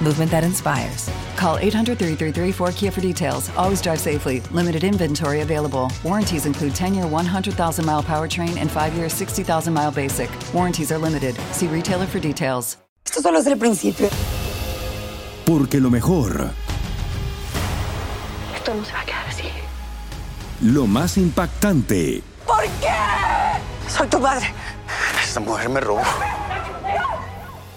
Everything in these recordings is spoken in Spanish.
movement that inspires. Call 800 333 4KIA for details. Always drive safely. Limited inventory available. Warranties include 10 year 100,000 mile powertrain and 5 year 60,000 mile basic. Warranties are limited. See retailer for details. Esto solo es el principio. Porque lo mejor, Esto no se va a quedar así. lo más impactante, ¿Por qué? Soy tu padre. Esta mujer me robó.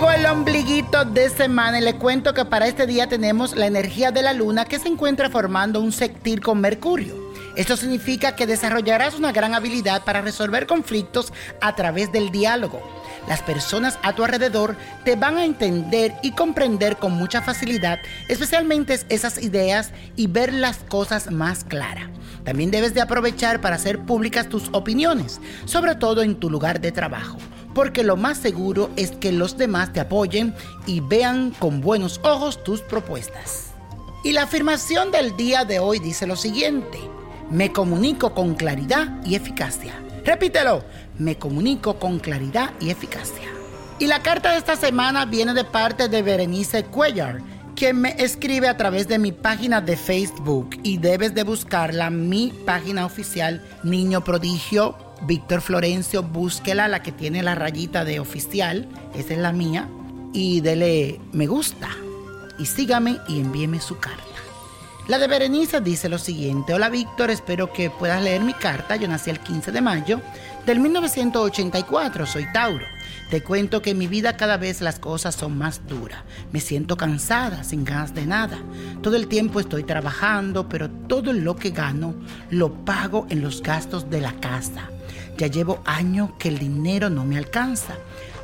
Llegó el ombliguito de semana y le cuento que para este día tenemos la energía de la luna que se encuentra formando un sextil con Mercurio. Esto significa que desarrollarás una gran habilidad para resolver conflictos a través del diálogo. Las personas a tu alrededor te van a entender y comprender con mucha facilidad, especialmente esas ideas y ver las cosas más claras. También debes de aprovechar para hacer públicas tus opiniones, sobre todo en tu lugar de trabajo, porque lo más seguro es que los demás te apoyen y vean con buenos ojos tus propuestas. Y la afirmación del día de hoy dice lo siguiente, me comunico con claridad y eficacia. Repítelo, me comunico con claridad y eficacia. Y la carta de esta semana viene de parte de Berenice Cuellar, quien me escribe a través de mi página de Facebook y debes de buscarla, mi página oficial Niño Prodigio, Víctor Florencio, búsquela, la que tiene la rayita de oficial, esa es la mía, y dele me gusta y sígame y envíeme su carta. La de Berenice dice lo siguiente, hola Víctor, espero que puedas leer mi carta, yo nací el 15 de mayo del 1984, soy Tauro. Te cuento que en mi vida cada vez las cosas son más duras. Me siento cansada, sin ganas de nada. Todo el tiempo estoy trabajando, pero todo lo que gano lo pago en los gastos de la casa. Ya llevo años que el dinero no me alcanza.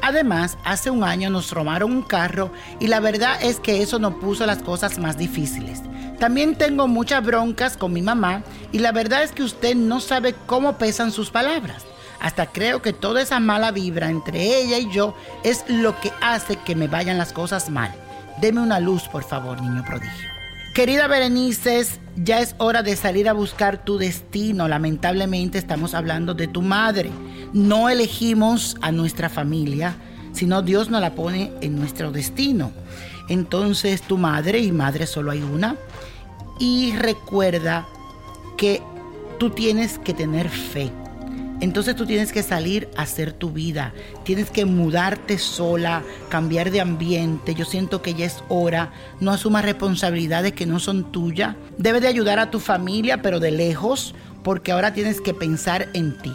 Además, hace un año nos robaron un carro y la verdad es que eso nos puso las cosas más difíciles. También tengo muchas broncas con mi mamá y la verdad es que usted no sabe cómo pesan sus palabras. Hasta creo que toda esa mala vibra entre ella y yo es lo que hace que me vayan las cosas mal. Deme una luz, por favor, niño prodigio. Querida Berenice, ya es hora de salir a buscar tu destino. Lamentablemente estamos hablando de tu madre. No elegimos a nuestra familia, sino Dios nos la pone en nuestro destino. Entonces tu madre, y madre solo hay una, y recuerda que tú tienes que tener fe. Entonces tú tienes que salir a hacer tu vida, tienes que mudarte sola, cambiar de ambiente. Yo siento que ya es hora, no asumas responsabilidades que no son tuyas. Debes de ayudar a tu familia, pero de lejos, porque ahora tienes que pensar en ti.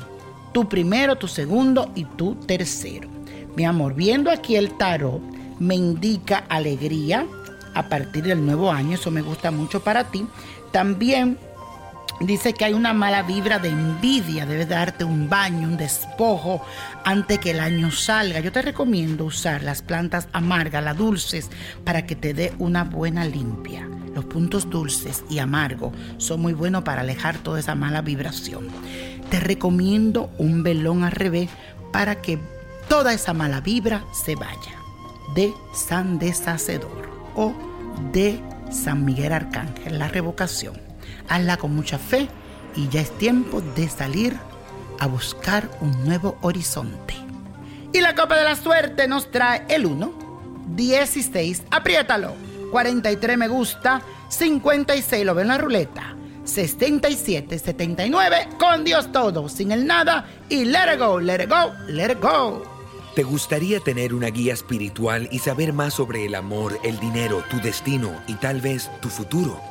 Tú primero, tu segundo y tú tercero. Mi amor, viendo aquí el tarot, me indica alegría a partir del nuevo año, eso me gusta mucho para ti. También Dice que hay una mala vibra de envidia, debes darte un baño, un despojo antes que el año salga. Yo te recomiendo usar las plantas amargas, las dulces, para que te dé una buena limpia. Los puntos dulces y amargos son muy buenos para alejar toda esa mala vibración. Te recomiendo un velón al revés para que toda esa mala vibra se vaya. De San Deshacedor o de San Miguel Arcángel, la revocación hazla con mucha fe y ya es tiempo de salir a buscar un nuevo horizonte. Y la copa de la suerte nos trae el 1, 16, apriétalo, 43 me gusta, 56 lo ven en la ruleta, 77, 79, con Dios todo, sin el nada y let it go, let it go, let it go. ¿Te gustaría tener una guía espiritual y saber más sobre el amor, el dinero, tu destino y tal vez tu futuro?